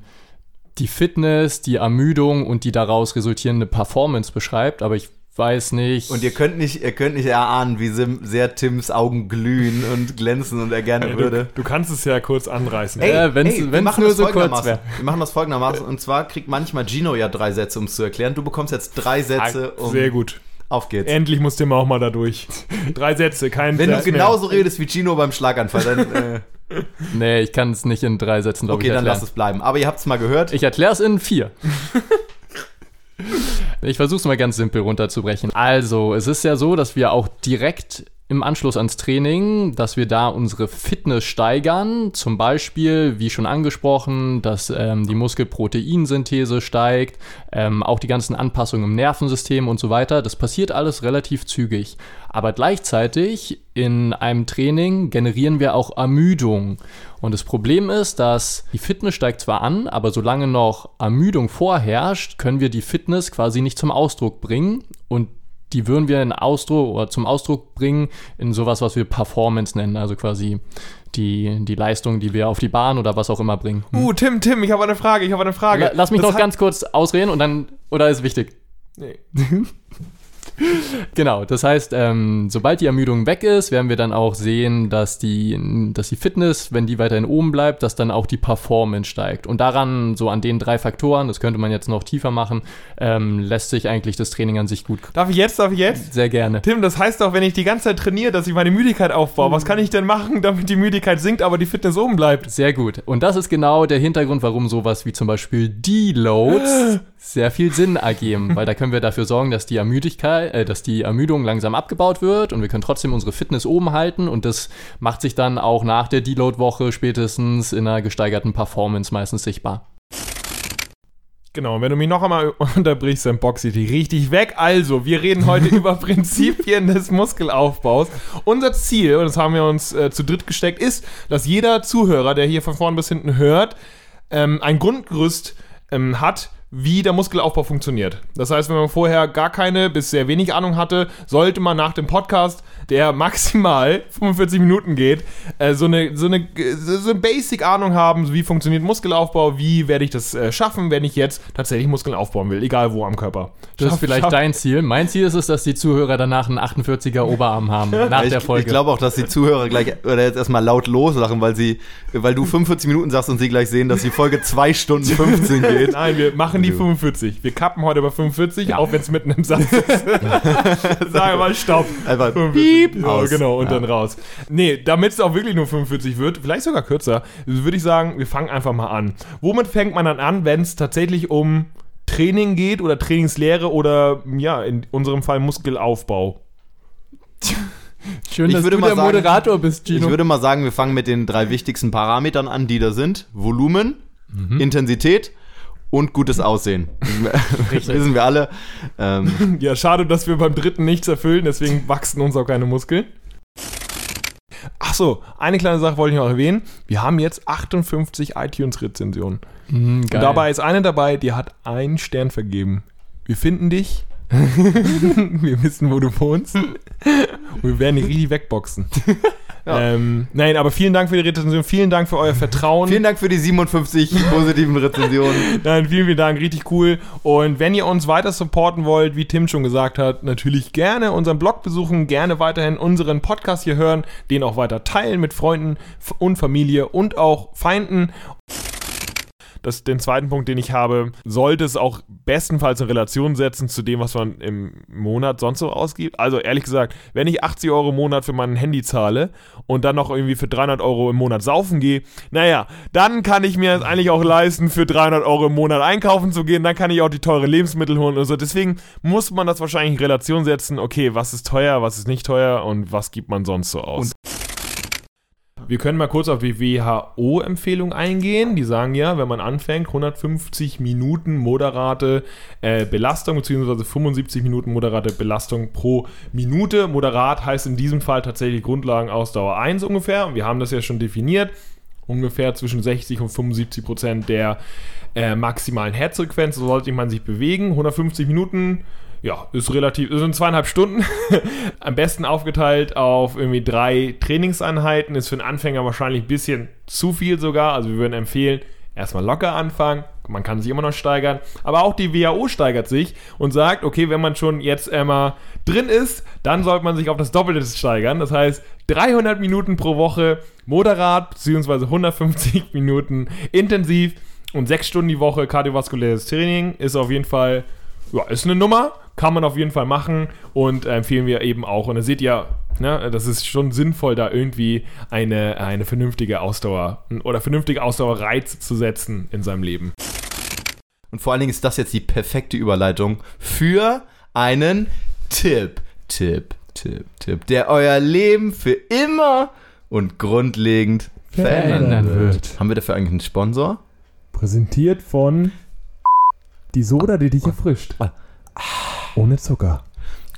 die Fitness, die Ermüdung und die daraus resultierende Performance beschreibt. Aber ich weiß nicht. Und ihr könnt nicht, ihr könnt nicht erahnen, wie sehr Tims Augen glühen und glänzen und er gerne würde. Du kannst es ja kurz anreißen. Ja, wenn's- wir wenn's machen nur das so kurz folgendermaßen. wär. Wir machen das folgendermaßen. Und zwar kriegt manchmal Gino ja drei Sätze, um es zu erklären. Du bekommst jetzt drei Sätze, um. Sehr gut. Auf geht's. Endlich muss Tim auch mal da durch. (laughs) Drei Sätze, kein Wenn du Satz mehr. genauso redest wie Gino beim Schlaganfall, dann. Äh, (laughs) nee, ich kann es nicht in drei Sätzen, glaube okay, ich, dann erklären. lass es bleiben. Aber ihr habt es mal gehört. Ich erkläre es in vier. (laughs) ich versuche es mal ganz simpel runterzubrechen. Also, es ist ja so, dass wir auch direkt im Anschluss ans Training, dass wir da unsere Fitness steigern. Zum Beispiel, wie schon angesprochen, dass ähm, die Muskelproteinsynthese steigt, ähm, auch die ganzen Anpassungen im Nervensystem und so weiter. Das passiert alles relativ zügig. Aber gleichzeitig in einem Training generieren wir auch Ermüdung. Und das Problem ist, dass die Fitness steigt zwar an, aber solange noch Ermüdung vorherrscht, können wir die Fitness quasi nicht zum Ausdruck bringen. Und die würden wir in Ausdruck oder zum Ausdruck bringen in sowas, was wir Performance nennen, also quasi die, die Leistung, die wir auf die Bahn oder was auch immer bringen. Uh, Tim, Tim, ich habe eine Frage, ich habe eine Frage. La- Lass mich Das noch ganz kurz ausreden und dann, oder ist wichtig? Nee. (laughs) (laughs) Genau, das heißt, ähm, sobald die Ermüdung weg ist, werden wir dann auch sehen, dass die, dass die Fitness, wenn die weiterhin oben bleibt, dass dann auch die Performance steigt. Und daran, so an den drei Faktoren, das könnte man jetzt noch tiefer machen, ähm, lässt sich eigentlich das Training an sich gut. Darf ich jetzt, darf ich jetzt? Sehr gerne. Tim, das heißt doch, wenn ich die ganze Zeit trainiere, dass ich meine Müdigkeit aufbaue. Was kann ich denn machen, damit die Müdigkeit sinkt, aber die Fitness oben bleibt? Sehr gut. Und das ist genau der Hintergrund, warum sowas wie zum Beispiel Deloads (gasps) sehr viel Sinn ergeben, weil da können wir dafür sorgen, dass die Ermüdigkeit, äh, dass die Ermüdung langsam abgebaut wird und wir können trotzdem unsere Fitness oben halten und das macht sich dann auch nach der Deload-Woche spätestens in einer gesteigerten Performance meistens sichtbar. Genau, und wenn du mich noch einmal (laughs) unterbrichst, dann boxe ich dich richtig weg. Also, wir reden heute (laughs) über Prinzipien des Muskelaufbaus. Unser Ziel, und das haben wir uns äh, zu dritt gesteckt, ist, dass jeder Zuhörer, der hier von vorn bis hinten hört, ähm, ein Grundgerüst ähm, hat, wie der Muskelaufbau funktioniert. Das heißt, wenn man vorher gar keine bis sehr wenig Ahnung hatte, sollte man nach dem Podcast, der (laughs) maximal 45 Minuten geht, äh, so eine, so eine, so eine Basic-Ahnung haben, wie funktioniert Muskelaufbau, wie werde ich das äh, schaffen, wenn ich jetzt tatsächlich Muskeln aufbauen will, egal wo am Körper. Das Schaff- ist vielleicht schaff- dein Ziel. Mein Ziel ist es, dass die Zuhörer danach einen 48er Oberarm haben, (laughs) nach ich, der Folge. ich glaube auch, dass die Zuhörer gleich oder jetzt erstmal laut loslachen, weil sie, weil du 45 Minuten sagst und sie gleich sehen, dass die Folge 2 Stunden 15 (laughs) geht. Nein, wir machen die 45. Wir kappen heute bei 45, auch wenn es mitten im Satz ist. (laughs) Sagen wir mal Stopp. Einfach 45. Ja, aus. genau, und Ja. dann raus. Nee, damit es auch wirklich nur 45 wird, vielleicht sogar kürzer, würde ich sagen, wir fangen einfach mal an. Womit fängt man dann an, wenn es tatsächlich um Training geht oder Trainingslehre oder, ja, in unserem Fall Muskelaufbau? Schön, Ich dass würde du mal der sagen- Moderator bist, Ich Gino. würde mal sagen, wir fangen mit den drei wichtigsten Parametern an, die da sind. Volumen, Mhm. Intensität und gutes Aussehen. Das (laughs) wissen wir alle. Ähm, Ja, schade, dass wir beim dritten nichts erfüllen, deswegen wachsen uns auch keine Muskeln. Ach so, eine kleine Sache wollte ich noch erwähnen. Wir haben jetzt 58 iTunes-Rezensionen. Mhm, Und dabei ist eine dabei, die hat einen Stern vergeben. Wir finden dich. (laughs) wir wissen, wo du wohnst. Und wir werden dich richtig wegboxen. (laughs) ähm, nein, aber vielen Dank für die Rezension. Vielen Dank für euer Vertrauen. vielen Dank für die 57 (laughs) positiven Rezensionen. Nein, vielen, vielen Dank, richtig cool. Und wenn ihr uns weiter supporten wollt, wie Tim schon gesagt hat, natürlich gerne unseren Blog besuchen, gerne weiterhin unseren Podcast hier hören, den auch weiter teilen mit Freunden und Familie und auch Feinden. Das, den zweiten Punkt, den ich habe, sollte es auch bestenfalls in Relation setzen zu dem, was man im Monat sonst so ausgibt. Also ehrlich gesagt, wenn ich 80 Euro im Monat für mein Handy zahle und dann noch irgendwie für 300 Euro im Monat saufen gehe, naja, dann kann ich mir es eigentlich auch leisten, für 300 Euro im Monat einkaufen zu gehen. Dann kann ich auch die teuren Lebensmittel holen und so. Deswegen muss man das wahrscheinlich in Relation setzen. Okay, was ist teuer, was ist nicht teuer und was gibt man sonst so aus? Wir können mal kurz auf die WHO-Empfehlung eingehen. Die sagen ja, wenn man anfängt, 150 Minuten moderate äh, Belastung, beziehungsweise 75 Minuten moderate Belastung pro Minute. Moderat heißt in diesem Fall tatsächlich Grundlagenausdauer 1 ungefähr. Und wir haben das ja schon definiert. Ungefähr zwischen 60 und 75 Prozent der äh, maximalen Herzfrequenz so sollte man sich bewegen. 150 Minuten ja, ist relativ, sind zweieinhalb Stunden. (laughs) Am besten aufgeteilt auf irgendwie drei Trainingseinheiten. Ist für einen Anfänger wahrscheinlich ein bisschen zu viel sogar. Also wir würden empfehlen, erstmal locker anfangen, man kann sich immer noch steigern, aber auch die WHO steigert sich und sagt, okay, wenn man schon jetzt einmal drin ist, dann sollte man sich auf das Doppelte steigern. Das heißt, 300 Minuten pro Woche moderat, beziehungsweise 150 Minuten intensiv und 6 Stunden die Woche kardiovaskuläres Training ist auf jeden Fall, ja, ist eine Nummer, kann man auf jeden Fall machen und äh, empfehlen wir eben auch. Und da seht ihr, ne, das ist schon sinnvoll, da irgendwie eine, eine vernünftige Ausdauer oder vernünftige Ausdauerreiz zu setzen in seinem Leben. Und vor allen Dingen ist das jetzt die perfekte Überleitung für einen Tipp, Tipp, Tipp, Tipp, der euer Leben für immer und grundlegend verändern, Verändern wird. wird. Haben wir dafür eigentlich einen Sponsor? Präsentiert von die Soda, die dich erfrischt. Ohne Zucker.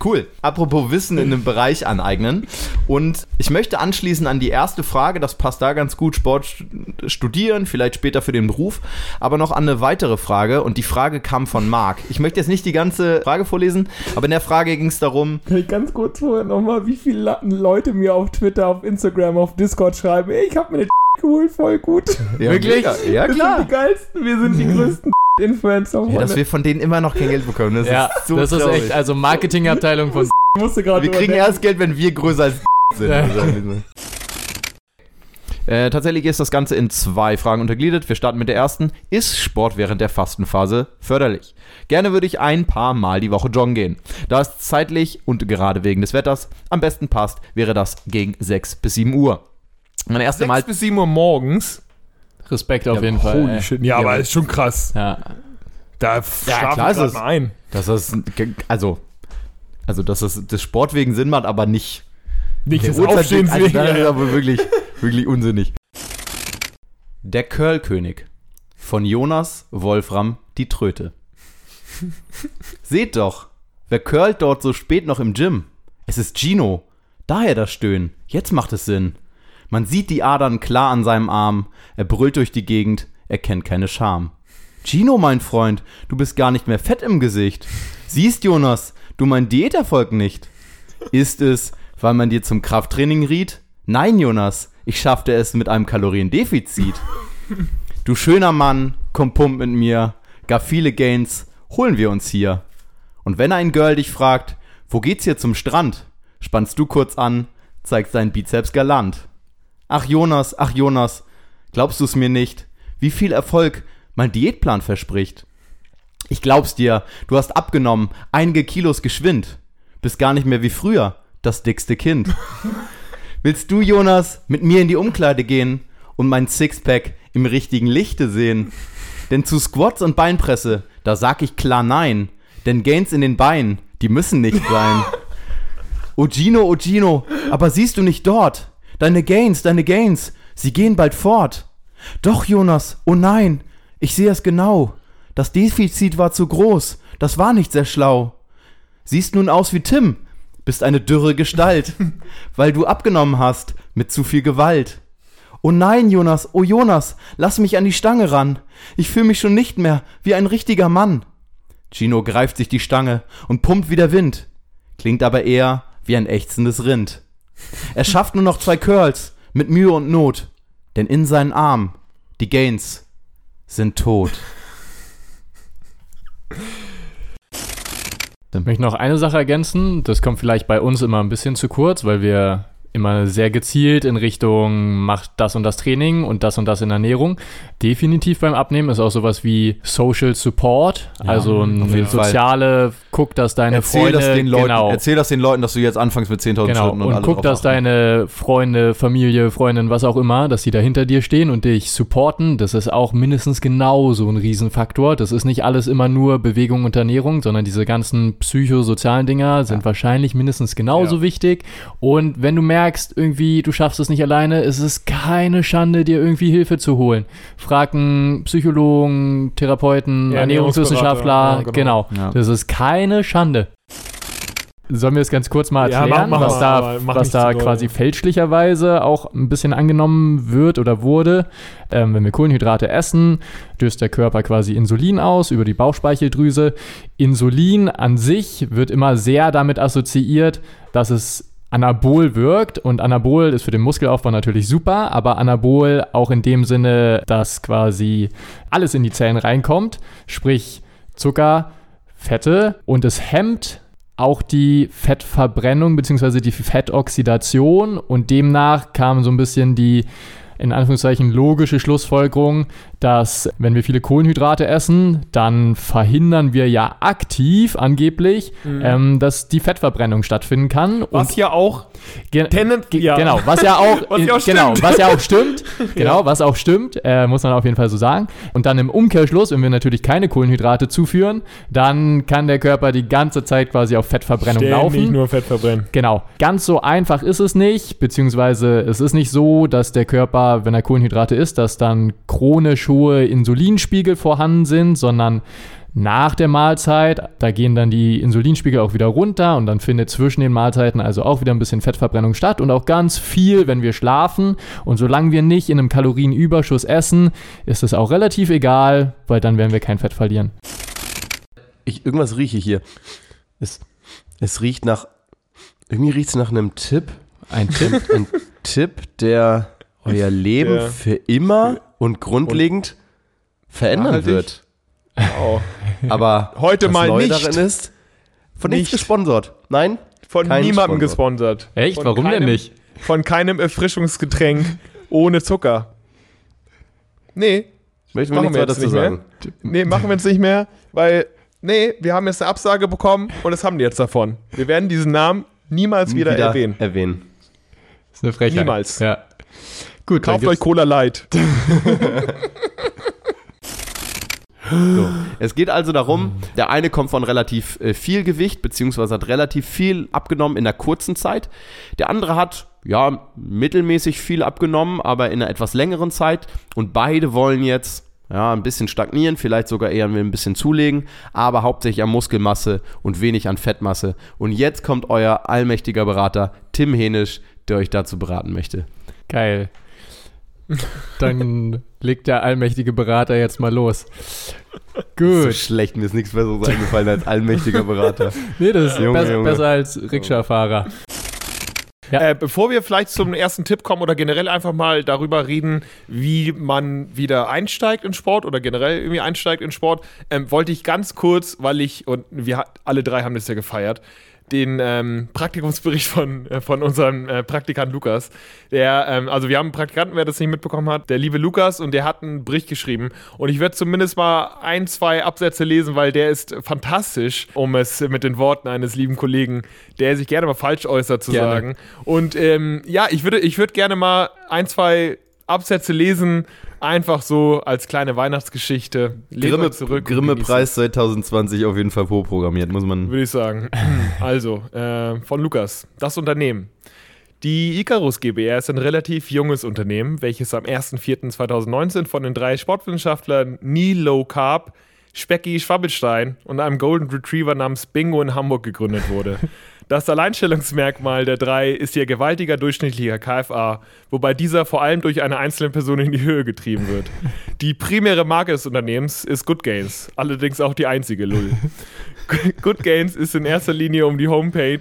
Cool. Apropos Wissen in einem Bereich aneignen. Und ich möchte anschließen an die erste Frage, das passt da ganz gut, Sport st- studieren, vielleicht später für den Beruf, aber noch an eine weitere Frage. Und die Frage kam von Marc. Ich möchte jetzt nicht die ganze Frage vorlesen, aber in der Frage ging es darum, Kann ich ganz kurz vorher nochmal, wie viele Leute mir auf Twitter, auf Instagram, auf Discord schreiben, ey, ich hab mir eine (laughs) geholt, voll gut. ja, Wirklich? Ja, Wir klar. sind die geilsten, wir sind die (laughs) größten Influencer. Ja, dass wir von denen immer noch kein Geld bekommen. Das Ja, ist so das ist traurig. echt, also Marketingabteilung von (laughs) musste gerade Wir kriegen erst Geld, wenn wir größer als sind. Ja. Äh, tatsächlich ist das Ganze in zwei Fragen untergliedert. Wir starten mit der ersten. Ist Sport während der Fastenphase förderlich? Gerne würde ich ein paar Mal die Woche joggen gehen. Da es zeitlich und gerade wegen des Wetters am besten passt, wäre das gegen 6 bis 7 Uhr. Meine erste 6 Mal. bis 7 Uhr morgens. Respekt auf jeden Fall. Holy shit. Ja, aber ist schon krass. Ja. Da Ja, schlafe klar ich ist es. mal ein. Dass das, also, also, dass das, das Sport wegen Sinn macht, aber nicht. Nicht Uhrzeit- Aufstehens also, wegen. Das ist ja. aber wirklich, wirklich unsinnig. Der Curlkönig von Jonas Wolfram die Tröte. Seht doch, wer curlt dort so spät noch im Gym? Es ist Gino. Daher das Stöhnen. Jetzt macht es Sinn. Man sieht die Adern klar an seinem Arm. Er brüllt durch die Gegend. Er kennt keine Scham. Gino, mein Freund, du bist gar nicht mehr fett im Gesicht. Siehst, Jonas, du mein Diäterfolg nicht. Ist es, weil man dir zum Krafttraining riet? Nein, Jonas, ich schaffte es mit einem Kaloriendefizit. Du schöner Mann, komm pump mit mir. Gar viele Gains holen wir uns hier. Und wenn ein Girl dich fragt, wo geht's hier zum Strand? Spannst du kurz an, zeigst deinen Bizeps galant. Ach Jonas, ach Jonas, glaubst du's mir nicht, wie viel Erfolg mein Diätplan verspricht? Ich glaub's dir, du hast abgenommen, einige Kilos geschwind. Bist gar nicht mehr wie früher, das dickste Kind. (laughs) Willst du, Jonas, mit mir in die Umkleide gehen und mein Sixpack im richtigen Lichte sehen? Denn zu Squats und Beinpresse, da sag ich klar nein. Denn Gains in den Beinen, die müssen nicht sein. (laughs) O Gino, o Gino, aber siehst du nicht dort? Deine Gains, deine Gains, sie gehen bald fort. Doch, Jonas, oh nein, ich sehe es genau. Das Defizit war zu groß, das war nicht sehr schlau. Siehst nun aus wie Tim, bist eine dürre Gestalt, (laughs) weil du abgenommen hast mit zu viel Gewalt. Oh nein, Jonas, oh Jonas, lass mich an die Stange ran. Ich fühle mich schon nicht mehr wie ein richtiger Mann. Gino greift sich die Stange und pumpt wie der Wind, klingt aber eher wie ein ächzendes Rind. Er schafft nur noch zwei Curls mit Mühe und Not, denn in seinen Armen die Gains sind tot. Ich möchte noch eine Sache ergänzen. Das kommt vielleicht bei uns immer ein bisschen zu kurz, weil wir immer sehr gezielt in Richtung macht das und das Training und das und das in Ernährung. Definitiv beim Abnehmen ist auch sowas wie Social Support, also auf eine jeden Fall. soziale, guck, dass deine Erzähl Freunde das, den Leuten, genau, erzähl das den Leuten, dass du jetzt anfängst mit 10.000 Genau, Schritten und, und, guck, dass deine Freunde, Familie, Freundin, was auch immer, dass sie da hinter dir stehen und dich supporten. Das ist auch mindestens genauso ein Riesenfaktor. Das ist nicht alles immer nur Bewegung und Ernährung, sondern diese ganzen psychosozialen Dinger sind wahrscheinlich mindestens genauso Ja. wichtig. Und wenn du merkst, irgendwie, du schaffst es nicht alleine, ist es keine Schande, dir irgendwie Hilfe zu holen. Frag einen Psychologen, Therapeuten, Ja, Ernährungswissenschaftler, Ernährungsberater, genau. ja, genau. Das ist keine Schande. Sollen wir es ganz kurz mal Ja, erklären, mach- mach was mal, da, was da quasi fälschlicherweise auch ein bisschen angenommen wird oder wurde? Ähm, wenn wir Kohlenhydrate essen, stößt der Körper quasi Insulin aus über die Bauchspeicheldrüse. Insulin an sich wird immer sehr damit assoziiert, dass es Anabol wirkt und Anabol ist für den Muskelaufbau natürlich super, aber Anabol auch in dem Sinne, dass quasi alles in die Zellen reinkommt, sprich Zucker, Fette und es hemmt auch die Fettverbrennung bzw. die Fettoxidation und demnach kam so ein bisschen die in Anführungszeichen logische Schlussfolgerung, dass wenn wir viele Kohlenhydrate essen, dann verhindern wir ja aktiv angeblich, ähm, dass die Fettverbrennung stattfinden kann. Mhm. Was ja auch Ge Tenant- ja. Genau, was ja auch, (laughs) Was ja auch genau, stimmt. was ja auch stimmt, (laughs) genau, was auch stimmt, äh, muss man auf jeden Fall so sagen. Und dann im Umkehrschluss, wenn wir natürlich keine Kohlenhydrate zuführen, dann kann der Körper die ganze Zeit quasi auf Fettverbrennung ständig laufen. nur Fett verbrennen. Genau. Ganz so einfach ist es nicht, beziehungsweise es ist nicht so, dass der Körper, wenn er Kohlenhydrate isst, dass dann chronisch hohe Insulinspiegel vorhanden sind, sondern nach der Mahlzeit, da gehen dann die Insulinspiegel auch wieder runter und dann findet zwischen den Mahlzeiten also auch wieder ein bisschen Fettverbrennung statt und auch ganz viel, wenn wir schlafen. Und solange wir nicht in einem Kalorienüberschuss essen, ist es auch relativ egal, weil dann werden wir kein Fett verlieren. Ich, irgendwas rieche ich hier. Es, es riecht nach. Irgendwie riecht es nach einem Tipp. Ein Tipp. Ein Tipp, der euer Leben Der- für immer und grundlegend verändern Nachhaltig? wird. Oh. Aber Heute mal neu nicht. darin ist, von nichts Nicht. gesponsert. Nein? Von niemandem Sponsor. gesponsert. Echt? Von Warum denn keinem- nicht? Von keinem Erfrischungsgetränk ohne Zucker. Nee, Möchten wir Machen nichts wir weiter jetzt zu nicht mehr. sagen. nee, machen wir jetzt nicht mehr, weil, nee, wir haben jetzt eine Absage bekommen und das haben die jetzt davon. Wir werden diesen Namen niemals wieder, erwähnen. erwähnen. Das ist eine Frechheit. Niemals. Ja. Gut, Kauft euch Cola Light. (laughs) Es geht also darum, der eine kommt von relativ äh, viel Gewicht, beziehungsweise hat relativ viel abgenommen in einer kurzen Zeit. Der andere hat, ja, mittelmäßig viel abgenommen, aber in einer etwas längeren Zeit. Und beide wollen jetzt, ja, ein bisschen stagnieren, vielleicht sogar eher ein bisschen zulegen, aber hauptsächlich an Muskelmasse und wenig an Fettmasse. Und jetzt kommt euer allmächtiger Berater Tim Henisch, der euch dazu beraten möchte. Geil. (laughs) Dann legt der allmächtige Berater jetzt mal los. So Gut. schlecht, mir ist nichts Besseres eingefallen als allmächtiger Berater. (laughs) Nee, das ist Junge, besser, Junge. besser als Rikscha-Fahrer. Ja. Äh, bevor wir vielleicht zum ersten Tipp kommen oder generell einfach mal darüber reden, wie man wieder einsteigt in Sport oder generell irgendwie einsteigt in Sport, ähm, wollte ich ganz kurz, weil ich, und wir alle drei haben das ja gefeiert, den ähm, Praktikumsbericht von, äh, von unserem äh, Praktikant Lukas. Der, ähm, also wir haben einen Praktikanten, wer das nicht mitbekommen hat, der liebe Lukas, und der hat einen Bericht geschrieben. Und ich werde zumindest mal ein, zwei Absätze lesen, weil der ist fantastisch, um es mit den Worten eines lieben Kollegen, der sich gerne mal falsch äußert, zu Gerne. sagen. Und ähm, ja, ich würde, ich würde gerne mal ein, zwei Absätze lesen, einfach so als kleine Weihnachtsgeschichte. Grimme, zurück Grimme Preis 2020 auf jeden Fall vorprogrammiert, muss man. würde ich sagen. (laughs) Also, äh, von Lukas. Das Unternehmen. Die Icarus GbR ist ein relativ junges Unternehmen, welches am 1.4.2019 von den drei Sportwissenschaftlern Neil Low Carb, Specki Schwabbelstein und einem Golden Retriever namens Bingo in Hamburg gegründet wurde. (laughs) Das Alleinstellungsmerkmal der drei ist ihr gewaltiger durchschnittlicher KFA, wobei dieser vor allem durch eine einzelne Person in die Höhe getrieben wird. Die primäre Marke des Unternehmens ist Good Gains, allerdings auch die einzige Lull. Good Gains ist in erster Linie um die Homepage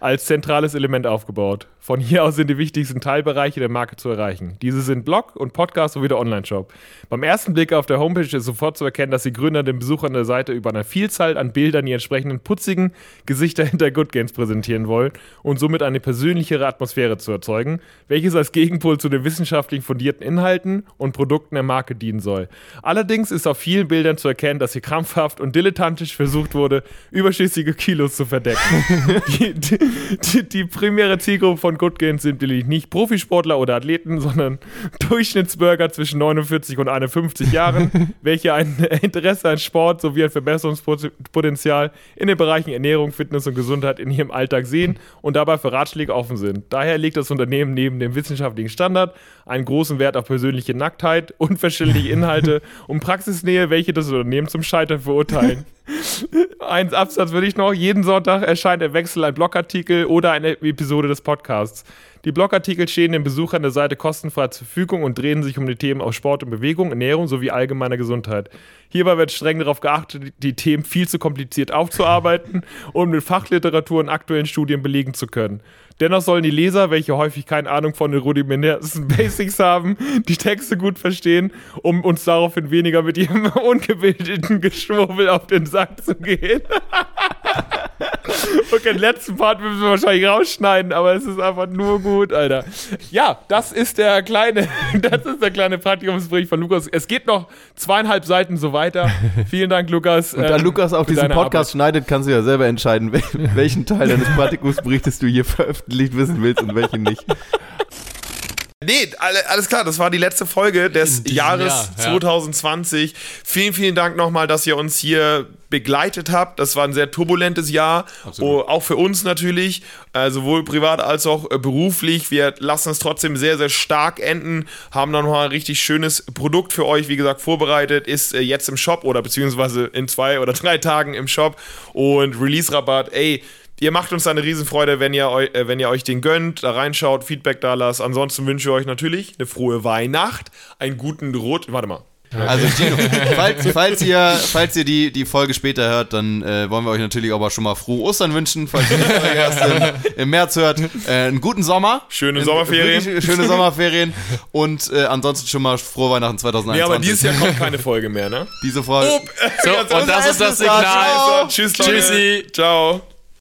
als zentrales Element aufgebaut. Von hier aus sind die wichtigsten Teilbereiche der Marke zu erreichen. Diese sind Blog und Podcast sowie der Online-Shop. Beim ersten Blick auf der Homepage ist sofort zu erkennen, dass die Gründer den Besuchern der Seite über eine Vielzahl an Bildern die entsprechenden putzigen Gesichter hinter Good Gains präsentieren wollen und somit eine persönlichere Atmosphäre zu erzeugen, welches als Gegenpol zu den wissenschaftlich fundierten Inhalten und Produkten der Marke dienen soll. Allerdings ist auf vielen Bildern zu erkennen, dass hier krampfhaft und dilettantisch versucht wurde, überschüssige Kilos zu verdecken. (laughs) die, die, die, die primäre Zielgruppe von Good Gains sind nämlich nicht Profisportler oder Athleten, sondern Durchschnittsbürger zwischen 49 und 51 Jahren, (laughs) welche ein Interesse an Sport sowie ein Verbesserungspotenzial in den Bereichen Ernährung, Fitness und Gesundheit in ihrem Alltag sehen und dabei für Ratschläge offen sind. Daher legt das Unternehmen neben dem wissenschaftlichen Standard einen großen Wert auf persönliche Nacktheit, unverständliche (laughs) Inhalte und Praxisnähe, welche das Unternehmen zum Scheitern verurteilen. (laughs) Ein Absatz würde ich noch. Jeden Sonntag erscheint im Wechsel ein Blogartikel oder eine Episode des Podcasts. Die Blogartikel stehen den Besuchern der Seite kostenfrei zur Verfügung und drehen sich um die Themen aus Sport und Bewegung, Ernährung sowie allgemeiner Gesundheit. Hierbei wird streng darauf geachtet, die Themen viel zu kompliziert aufzuarbeiten und mit Fachliteratur und aktuellen Studien belegen zu können. Dennoch sollen die Leser, welche häufig keine Ahnung von den rudimentärsten (laughs) Basics haben, die Texte gut verstehen, um uns daraufhin weniger mit ihrem (laughs) ungebildeten Geschwurbel auf den Sack zu gehen. (laughs) Okay, den letzten Part müssen wir wahrscheinlich rausschneiden, aber es ist einfach nur gut, Alter. Ja, das ist der kleine, (laughs) das ist der kleine Praktikumsbericht von Lukas. Es geht noch zweieinhalb Seiten so weiter. Vielen Dank, Lukas. Und da ähm, Lukas auch diesen Podcast schneidet, kannst du ja selber entscheiden, wel- (laughs) welchen Teil deines Praktikumsberichtes du hier veröffentlicht wissen willst und welchen nicht. Nee, alle, alles klar, das war die letzte Folge des Jahres Jahr, ja. 2020. Vielen, vielen Dank nochmal, dass ihr uns hier begleitet habt. Das war ein sehr turbulentes Jahr, oh, auch für uns natürlich, äh, sowohl privat als auch äh, beruflich. Wir lassen es trotzdem sehr, sehr stark enden, haben dann nochmal ein richtig schönes Produkt für euch, wie gesagt, vorbereitet, ist äh, jetzt im Shop oder beziehungsweise in zwei oder (laughs) drei Tagen im Shop und Release-Rabatt, ey, Ihr macht uns eine Riesenfreude, wenn ihr, eu äh, wenn ihr euch den gönnt, da reinschaut, Feedback da lasst. Ansonsten wünsche ich euch natürlich eine frohe Weihnacht, einen guten Rot. Warte mal. Also (laughs) Gino, falls, falls ihr, falls ihr die, die Folge später hört, dann äh, wollen wir euch natürlich aber schon mal frohe Ostern wünschen, falls ihr die Folge (laughs) erst im, im März hört. Äh, einen guten Sommer. Schöne In- Sommerferien. Schöne Sommerferien. Und äh, ansonsten schon mal frohe Weihnachten 2021. Nee, aber dieses Jahr kommt keine Folge mehr, ne? Diese Folge. So, und das ist das Signal. Tschüss, Leute. Tschüssi. Ciao.